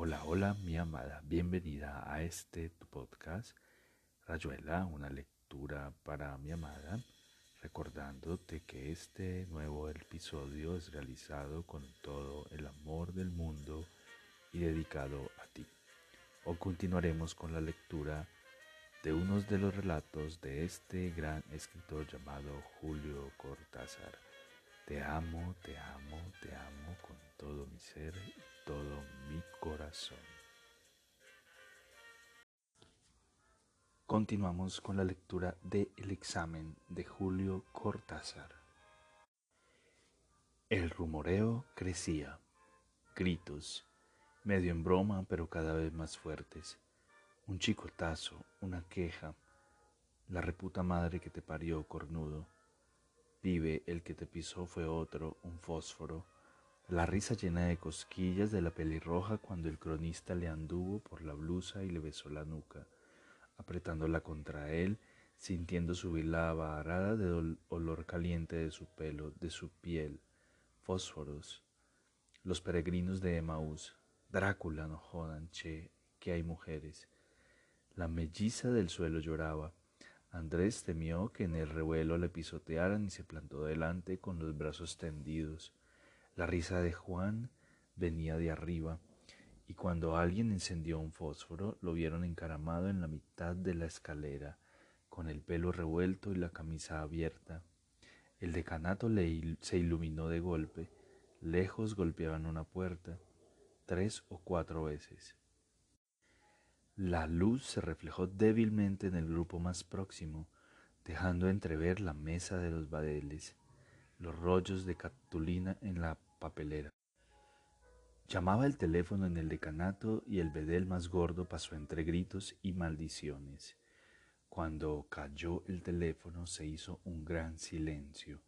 Hola, hola, mi amada. Bienvenida a este tu podcast, Rayuela, una lectura para mi amada. Recordándote que este nuevo episodio es realizado con todo el amor del mundo y dedicado a ti. Hoy continuaremos con la lectura de unos de los relatos de este gran escritor llamado Julio Cortázar. Te amo, te amo, te amo con todo mi ser todo mi corazón. Continuamos con la lectura de El examen de Julio Cortázar. El rumoreo crecía. Gritos, medio en broma, pero cada vez más fuertes. Un chicotazo, una queja. La reputa madre que te parió, cornudo Vive, el que te pisó fue otro, un fósforo. La risa llena de cosquillas de la pelirroja cuando el cronista le anduvo por la blusa y le besó la nuca, apretándola contra él, sintiendo subir la varada de olor caliente de su pelo, de su piel. Fósforos. Los peregrinos de Emaús. Drácula, no jodan, che, que hay mujeres. La melliza del suelo lloraba. Andrés temió que en el revuelo le pisotearan y se plantó delante con los brazos tendidos. La risa de Juan venía de arriba, y cuando alguien encendió un fósforo lo vieron encaramado en la mitad de la escalera, con el pelo revuelto y la camisa abierta. El decanato se iluminó de golpe, lejos golpeaban una puerta, tres o cuatro veces. La luz se reflejó débilmente en el grupo más próximo, dejando entrever la mesa de los badeles, los rollos de cartulina en la papelera. Llamaba el teléfono en el decanato y el bedel más gordo pasó entre gritos y maldiciones. Cuando cayó el teléfono se hizo un gran silencio,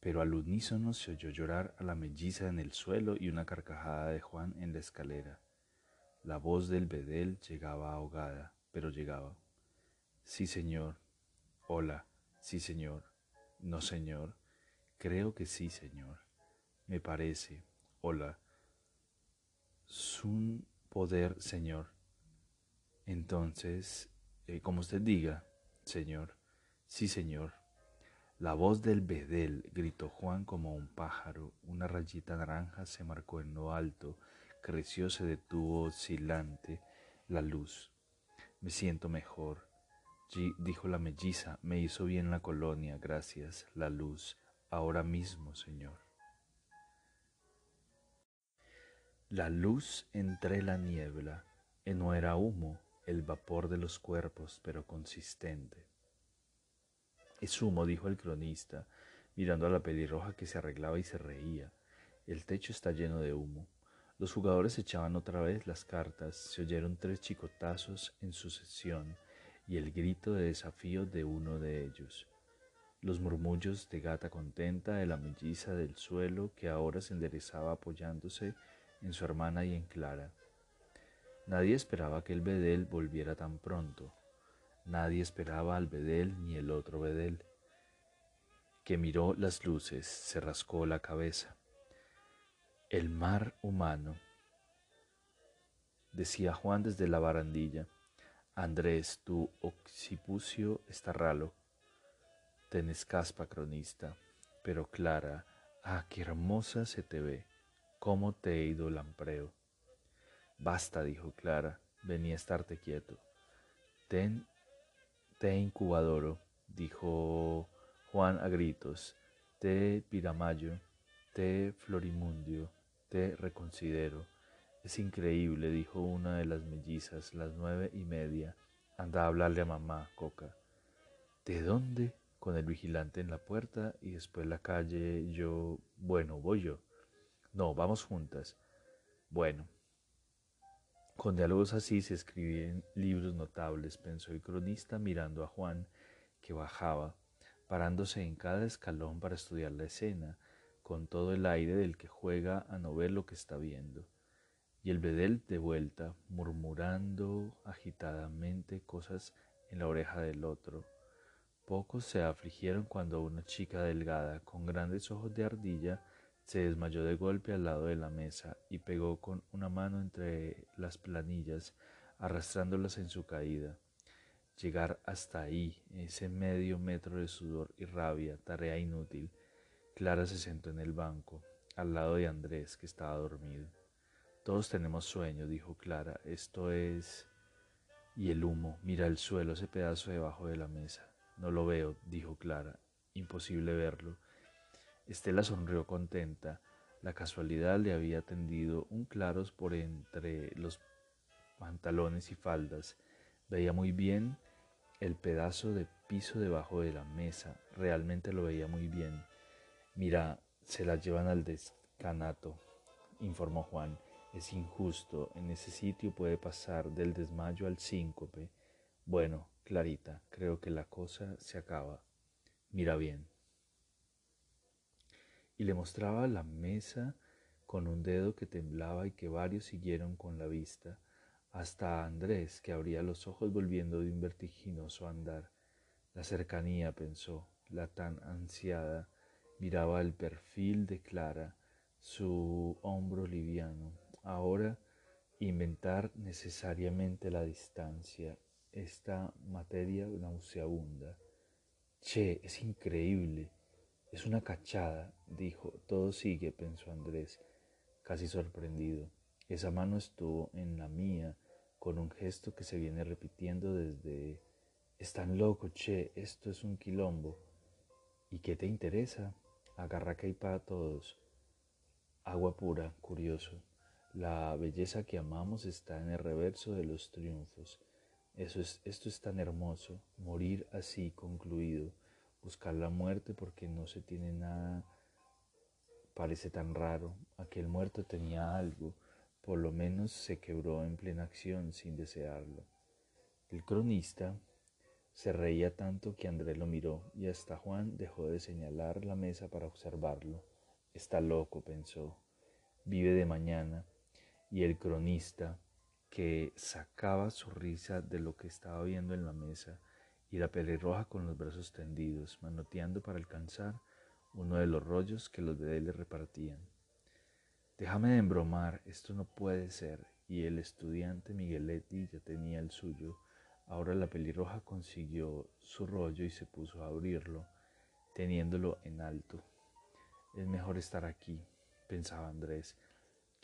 pero al unísono se oyó llorar a la melliza en el suelo y una carcajada de Juan en la escalera. La voz del bedel llegaba ahogada, pero llegaba. Sí, señor. Hola. Sí, señor. No, señor. Creo que sí, señor. Me parece. Hola. Sun poder, señor. Entonces, eh, como usted diga, señor. Sí, señor. La voz del bedel, gritó Juan como un pájaro. Una rayita naranja se marcó en lo alto creció, se detuvo oscilante la luz. Me siento mejor, dijo la melliza, me hizo bien la colonia, gracias, la luz, ahora mismo, Señor. La luz entre la niebla, y no era humo, el vapor de los cuerpos, pero consistente. Es humo, dijo el cronista, mirando a la pelirroja que se arreglaba y se reía. El techo está lleno de humo. Los jugadores echaban otra vez las cartas, se oyeron tres chicotazos en sucesión y el grito de desafío de uno de ellos. Los murmullos de gata contenta de la melliza del suelo que ahora se enderezaba apoyándose en su hermana y en Clara. Nadie esperaba que el bedel volviera tan pronto. Nadie esperaba al bedel ni el otro bedel, que miró las luces, se rascó la cabeza. El mar humano, decía Juan desde la barandilla. Andrés, tu occipucio está ralo. Tenés caspa, cronista. Pero Clara, ah, qué hermosa se te ve. Cómo te he ido lampreo. Basta, dijo Clara, venía a estarte quieto. Ten, te incubadoro, dijo Juan a gritos. Te piramayo, te florimundio, te reconsidero. Es increíble, dijo una de las mellizas, las nueve y media. Anda a hablarle a mamá, Coca. ¿De dónde? Con el vigilante en la puerta y después la calle. Yo, bueno, voy yo. No, vamos juntas. Bueno. Con diálogos así se escriben libros notables, pensó el cronista mirando a Juan, que bajaba, parándose en cada escalón para estudiar la escena, con todo el aire del que juega a no ver lo que está viendo, y el bedel de vuelta, murmurando agitadamente cosas en la oreja del otro. Pocos se afligieron cuando una chica delgada, con grandes ojos de ardilla, Se desmayó de golpe al lado de la mesa y pegó con una mano entre las planillas, arrastrándolas en su caída. Llegar hasta ahí, ese medio metro de sudor y rabia, tarea inútil. Clara se sentó en el banco, al lado de Andrés, que estaba dormido. Todos tenemos sueño, dijo Clara. Esto es... Y el humo, mira el suelo, ese pedazo debajo de la mesa. No lo veo, dijo Clara. Imposible verlo. Estela sonrió contenta. La casualidad le había tendido un claros por entre los pantalones y faldas. Veía muy bien el pedazo de piso debajo de la mesa. Realmente lo veía muy bien. Mira, se la llevan al descanato, informó Juan. Es injusto. En ese sitio puede pasar del desmayo al síncope. Bueno, Clarita, creo que la cosa se acaba. Mira bien y le mostraba la mesa con un dedo que temblaba y que varios siguieron con la vista, hasta Andrés, que abría los ojos volviendo de un vertiginoso andar. La cercanía, pensó, la tan ansiada, miraba el perfil de Clara, su hombro liviano. Ahora inventar necesariamente la distancia, esta materia nauseabunda. Che, es increíble. Es una cachada, dijo. Todo sigue, pensó Andrés, casi sorprendido. Esa mano estuvo en la mía con un gesto que se viene repitiendo desde... Están loco, che, esto es un quilombo. ¿Y qué te interesa? Agarra que hay para todos. Agua pura, curioso. La belleza que amamos está en el reverso de los triunfos. Eso es, esto es tan hermoso, morir así concluido buscar la muerte porque no se tiene nada, parece tan raro. Aquel muerto tenía algo, por lo menos se quebró en plena acción sin desearlo. El cronista se reía tanto que Andrés lo miró y hasta Juan dejó de señalar la mesa para observarlo. Está loco, pensó. Vive de mañana. Y el cronista, que sacaba su risa de lo que estaba viendo en la mesa, y la pelirroja con los brazos tendidos, manoteando para alcanzar uno de los rollos que los le repartían. Déjame de embromar, esto no puede ser. Y el estudiante Migueletti ya tenía el suyo. Ahora la pelirroja consiguió su rollo y se puso a abrirlo, teniéndolo en alto. Es mejor estar aquí, pensaba Andrés.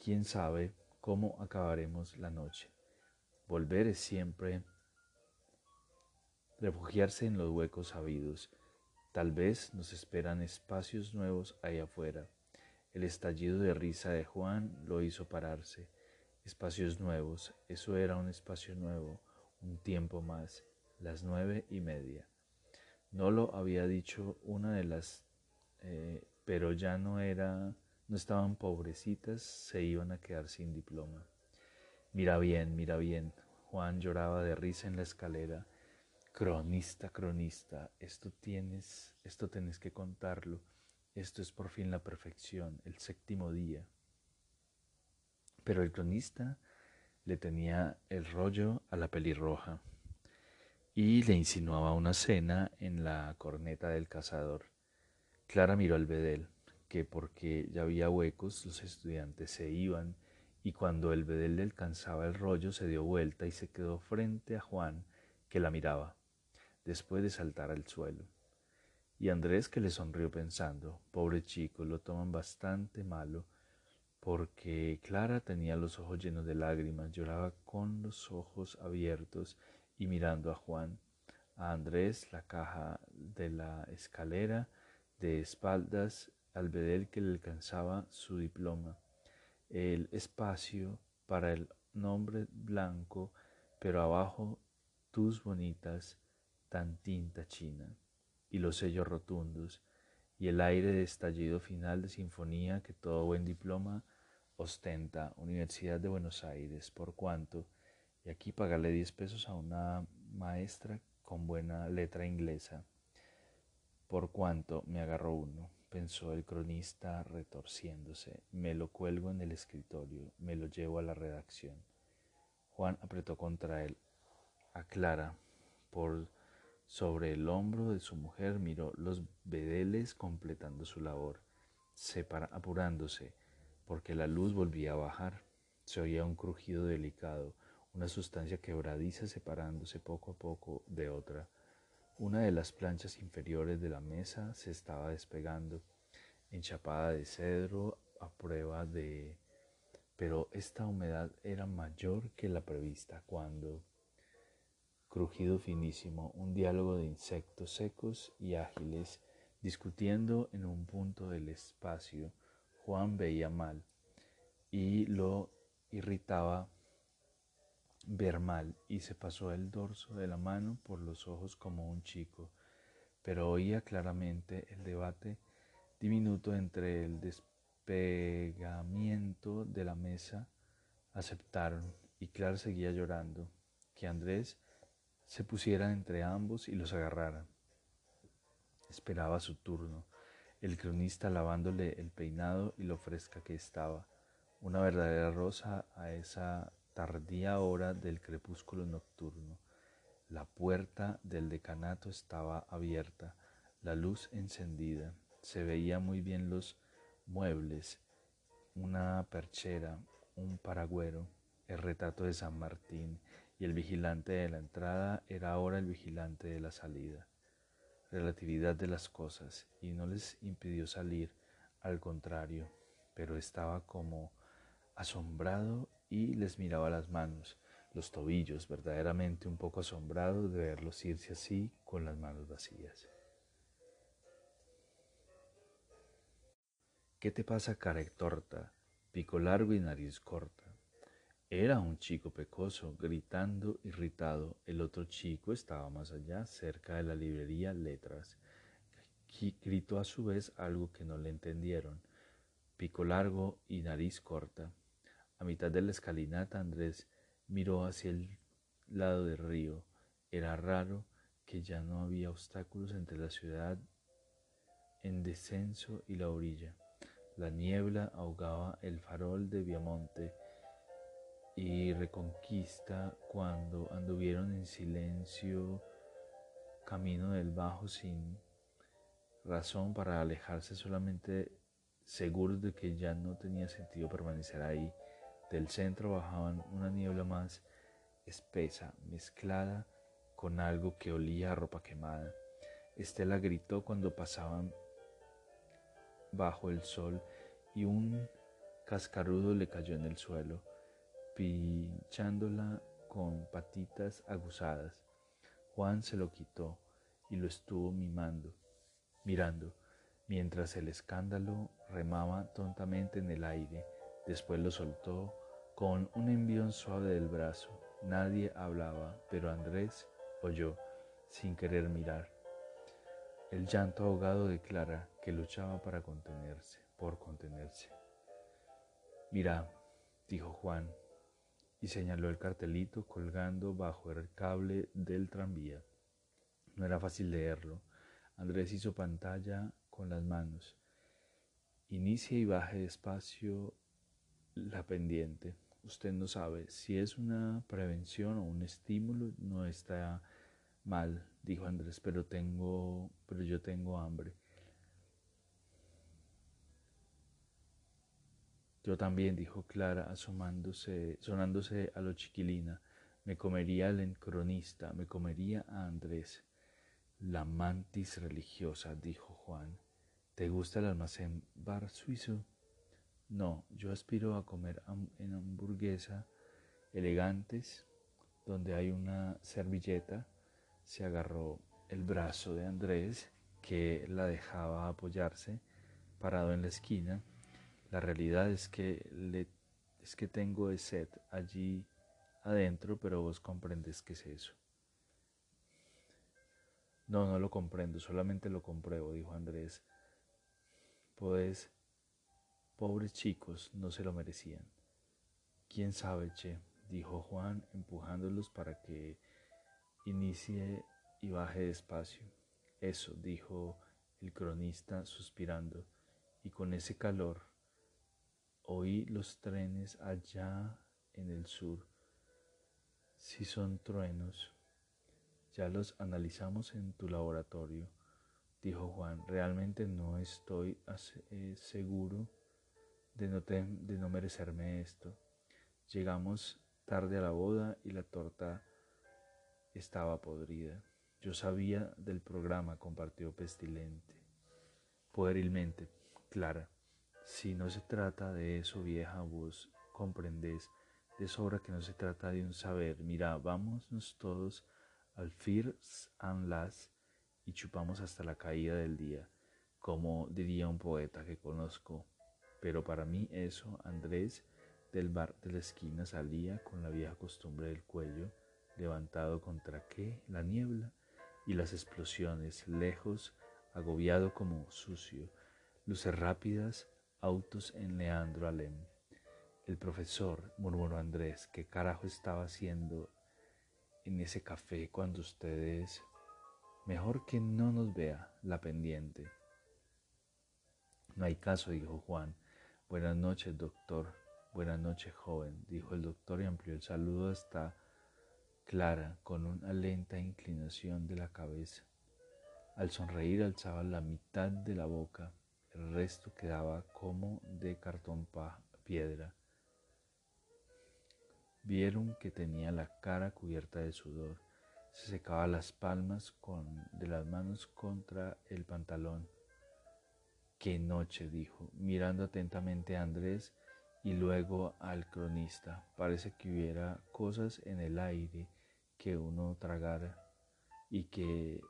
¿Quién sabe cómo acabaremos la noche? Volver es siempre refugiarse en los huecos sabidos. Tal vez nos esperan espacios nuevos ahí afuera. El estallido de risa de Juan lo hizo pararse. Espacios nuevos, eso era un espacio nuevo, un tiempo más, las nueve y media. No lo había dicho una de las, eh, pero ya no era, no estaban pobrecitas, se iban a quedar sin diploma. Mira bien, mira bien. Juan lloraba de risa en la escalera Cronista, cronista, esto tienes, esto tienes que contarlo. Esto es por fin la perfección, el séptimo día. Pero el cronista le tenía el rollo a la pelirroja y le insinuaba una cena en la corneta del cazador. Clara miró al bedel, que porque ya había huecos los estudiantes se iban, y cuando el bedel le alcanzaba el rollo se dio vuelta y se quedó frente a Juan, que la miraba después de saltar al suelo. Y Andrés que le sonrió pensando, pobre chico, lo toman bastante malo, porque Clara tenía los ojos llenos de lágrimas, lloraba con los ojos abiertos y mirando a Juan, a Andrés la caja de la escalera, de espaldas al bedel que le alcanzaba su diploma, el espacio para el nombre blanco, pero abajo tus bonitas tan tinta china, y los sellos rotundos, y el aire de estallido final de sinfonía que todo buen diploma ostenta Universidad de Buenos Aires, por cuanto, y aquí pagarle 10 pesos a una maestra con buena letra inglesa, por cuanto me agarró uno, pensó el cronista retorciéndose, me lo cuelgo en el escritorio, me lo llevo a la redacción. Juan apretó contra él, aclara, por sobre el hombro de su mujer miró los bedeles completando su labor. apurándose, porque la luz volvía a bajar. Se oía un crujido delicado, una sustancia quebradiza separándose poco a poco de otra. Una de las planchas inferiores de la mesa se estaba despegando, enchapada de cedro a prueba de... Pero esta humedad era mayor que la prevista cuando, crujido finísimo, un diálogo de insectos secos y ágiles, discutiendo en un punto del espacio, Juan veía mal y lo irritaba ver mal y se pasó el dorso de la mano por los ojos como un chico, pero oía claramente el debate diminuto entre el despegamiento de la mesa. Aceptaron y Clara seguía llorando, que Andrés se pusiera entre ambos y los agarrara. Esperaba su turno, el cronista lavándole el peinado y lo fresca que estaba, una verdadera rosa a esa tardía hora del crepúsculo nocturno. La puerta del decanato estaba abierta, la luz encendida. Se veía muy bien los muebles, una perchera, un paragüero, el retrato de San Martín y el vigilante de la entrada era ahora el vigilante de la salida. Relatividad de las cosas y no les impidió salir, al contrario, pero estaba como asombrado y les miraba las manos, los tobillos, verdaderamente un poco asombrado de verlos irse así con las manos vacías. ¿Qué te pasa, cara torta, pico largo y nariz corta? Era un chico pecoso, gritando, irritado. El otro chico estaba más allá, cerca de la librería Letras. Gritó a su vez algo que no le entendieron. Pico largo y nariz corta. A mitad de la escalinata Andrés miró hacia el lado del río. Era raro que ya no había obstáculos entre la ciudad en descenso y la orilla. La niebla ahogaba el farol de Viamonte y Reconquista cuando anduvieron en silencio camino del bajo sin razón para alejarse solamente seguros de que ya no tenía sentido permanecer ahí del centro bajaban una niebla más espesa, mezclada con algo que olía a ropa quemada. Estela gritó cuando pasaban bajo el sol y un cascarudo le cayó en el suelo, pinchándola con patitas aguzadas. Juan se lo quitó y lo estuvo mimando, mirando, mientras el escándalo remaba tontamente en el aire. Después lo soltó con un envión suave del brazo. Nadie hablaba, pero Andrés oyó sin querer mirar. El llanto ahogado de Clara que luchaba para contenerse, por contenerse. Mira, dijo Juan, y señaló el cartelito colgando bajo el cable del tranvía. No era fácil leerlo. Andrés hizo pantalla con las manos. Inicie y baje despacio la pendiente usted no sabe si es una prevención o un estímulo, no está mal, dijo Andrés, pero tengo, pero yo tengo hambre. Yo también, dijo Clara, asomándose, sonándose a lo chiquilina. Me comería al encronista, me comería a Andrés. La mantis religiosa, dijo Juan. ¿Te gusta el almacén bar suizo? No, yo aspiro a comer en hamburguesa elegantes, donde hay una servilleta. Se agarró el brazo de Andrés, que la dejaba apoyarse, parado en la esquina. La realidad es que, le, es que tengo el set allí adentro, pero vos comprendes qué es eso. No, no lo comprendo, solamente lo compruebo, dijo Andrés. Puedes Pobres chicos, no se lo merecían. ¿Quién sabe, che? dijo Juan, empujándolos para que inicie y baje despacio. Eso, dijo el cronista suspirando, y con ese calor oí los trenes allá en el sur. Si son truenos, ya los analizamos en tu laboratorio. dijo Juan. Realmente no estoy eh, seguro de no, de no merecerme esto. Llegamos tarde a la boda y la torta estaba podrida. Yo sabía del programa, compartió Pestilente. Puerilmente, Clara, si no se trata de eso, vieja, vos comprendés de sobra que no se trata de un saber. Mira, vámonos todos al First and Last y chupamos hasta la caída del día, como diría un poeta que conozco. Pero para mí eso, Andrés, del bar de la esquina salía con la vieja costumbre del cuello, levantado contra qué, la niebla y las explosiones, lejos, agobiado como sucio, luces rápidas, autos en Leandro Alem. El profesor, murmuró Andrés, ¿qué carajo estaba haciendo en ese café cuando ustedes... Mejor que no nos vea la pendiente. No hay caso, dijo Juan. Buenas noches, doctor. Buenas noches, joven, dijo el doctor y amplió el saludo hasta Clara con una lenta inclinación de la cabeza. Al sonreír alzaba la mitad de la boca, el resto quedaba como de cartón piedra. Vieron que tenía la cara cubierta de sudor. Se secaba las palmas con, de las manos contra el pantalón. Qué noche, dijo, mirando atentamente a Andrés y luego al cronista. Parece que hubiera cosas en el aire que uno tragara y que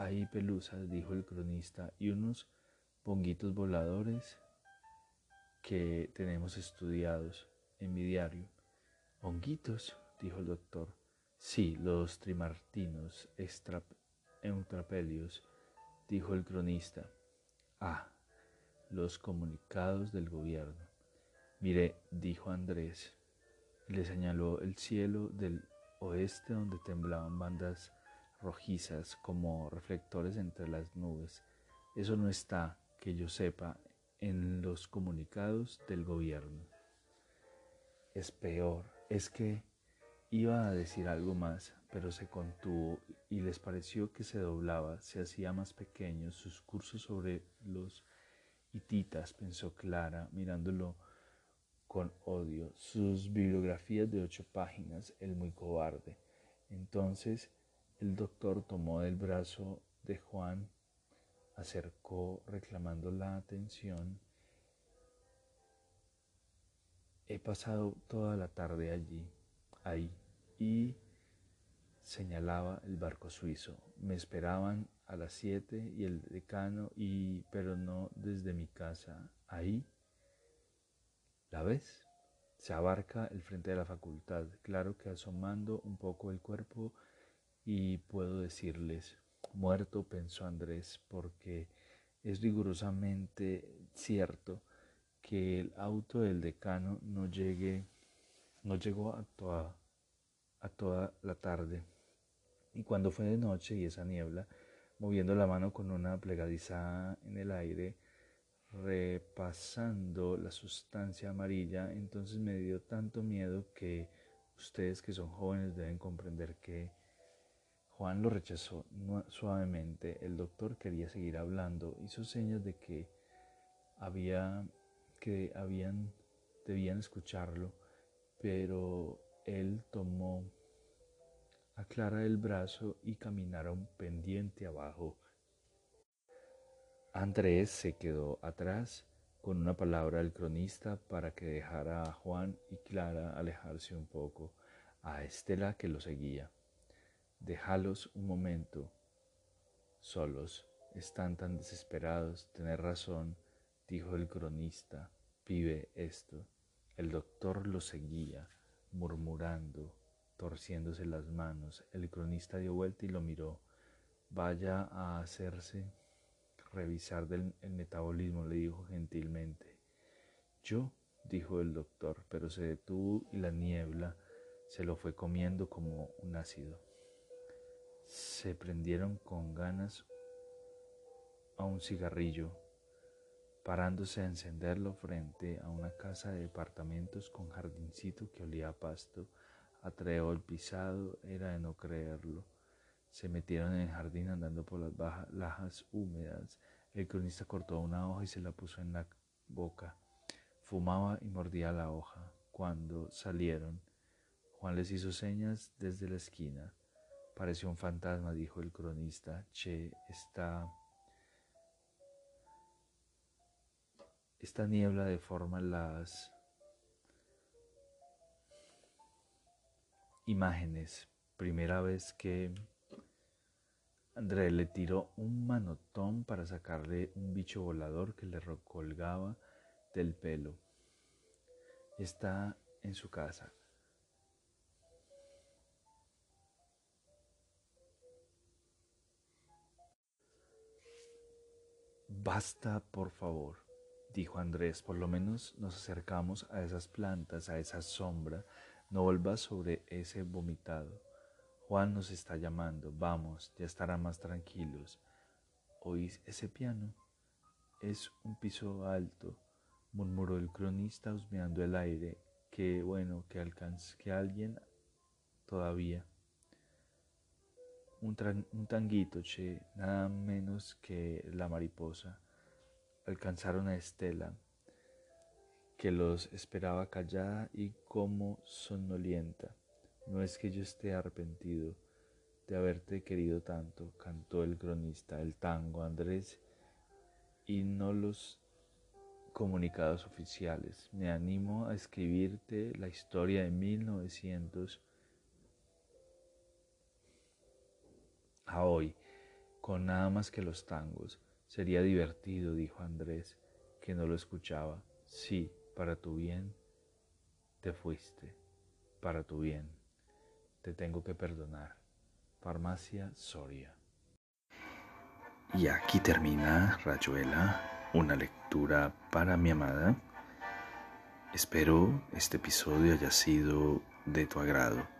hay pelusas, dijo el cronista, y unos ponguitos voladores que tenemos estudiados en mi diario. Honguitos, dijo el doctor. Sí, los trimartinos eutrapelios, dijo el cronista. Ah, los comunicados del gobierno. Mire, dijo Andrés, le señaló el cielo del oeste donde temblaban bandas rojizas como reflectores entre las nubes. Eso no está, que yo sepa, en los comunicados del gobierno es peor. Es que iba a decir algo más, pero se contuvo y les pareció que se doblaba, se hacía más pequeño. Sus cursos sobre los hititas, pensó Clara, mirándolo con odio. Sus bibliografías de ocho páginas, el muy cobarde. Entonces el doctor tomó del brazo de Juan, acercó reclamando la atención He pasado toda la tarde allí, ahí, y señalaba el barco suizo. Me esperaban a las siete y el decano, y pero no desde mi casa. Ahí, ¿la ves? Se abarca el frente de la facultad, claro que asomando un poco el cuerpo, y puedo decirles, muerto, pensó Andrés, porque es rigurosamente cierto que el auto del decano no llegue, no llegó a toda, a toda la tarde. Y cuando fue de noche y esa niebla, moviendo la mano con una plegadiza en el aire, repasando la sustancia amarilla, entonces me dio tanto miedo que ustedes que son jóvenes deben comprender que Juan lo rechazó suavemente. El doctor quería seguir hablando, hizo señas de que había que habían, debían escucharlo, pero él tomó a Clara el brazo y caminaron pendiente abajo. Andrés se quedó atrás con una palabra del cronista para que dejara a Juan y Clara alejarse un poco, a Estela que lo seguía. Déjalos un momento solos, están tan desesperados, tener razón, dijo el cronista, pibe esto. El doctor lo seguía, murmurando, torciéndose las manos. El cronista dio vuelta y lo miró. Vaya a hacerse revisar del, el metabolismo, le dijo gentilmente. Yo, dijo el doctor, pero se detuvo y la niebla se lo fue comiendo como un ácido. Se prendieron con ganas a un cigarrillo parándose a encenderlo frente a una casa de departamentos con jardincito que olía a pasto, atreó el pisado, era de no creerlo. Se metieron en el jardín andando por las bajas, lajas húmedas. El cronista cortó una hoja y se la puso en la boca. Fumaba y mordía la hoja. Cuando salieron, Juan les hizo señas desde la esquina. Pareció un fantasma, dijo el cronista. Che, está... Esta niebla deforma las imágenes. Primera vez que André le tiró un manotón para sacarle un bicho volador que le colgaba del pelo. Está en su casa. Basta, por favor, dijo Andrés, por lo menos nos acercamos a esas plantas, a esa sombra, no vuelvas sobre ese vomitado. Juan nos está llamando, vamos, ya estarán más tranquilos. ¿Oís ese piano? Es un piso alto, murmuró el cronista husmeando el aire. Qué bueno que alcance que alguien todavía. Un, un, tanguito, che, nada menos que la mariposa. Alcanzaron a Estela, que los esperaba callada y como somnolienta. No es que yo esté arrepentido de haberte querido tanto, cantó el cronista, el tango Andrés, y no los comunicados oficiales. Me animo a escribirte la historia de 1900 a hoy, con nada más que los tangos. Sería divertido, dijo Andrés, que no lo escuchaba. Sí, para tu bien, te fuiste, para tu bien. Te tengo que perdonar. Farmacia Soria. Y aquí termina, Rayuela, una lectura para mi amada. Espero este episodio haya sido de tu agrado.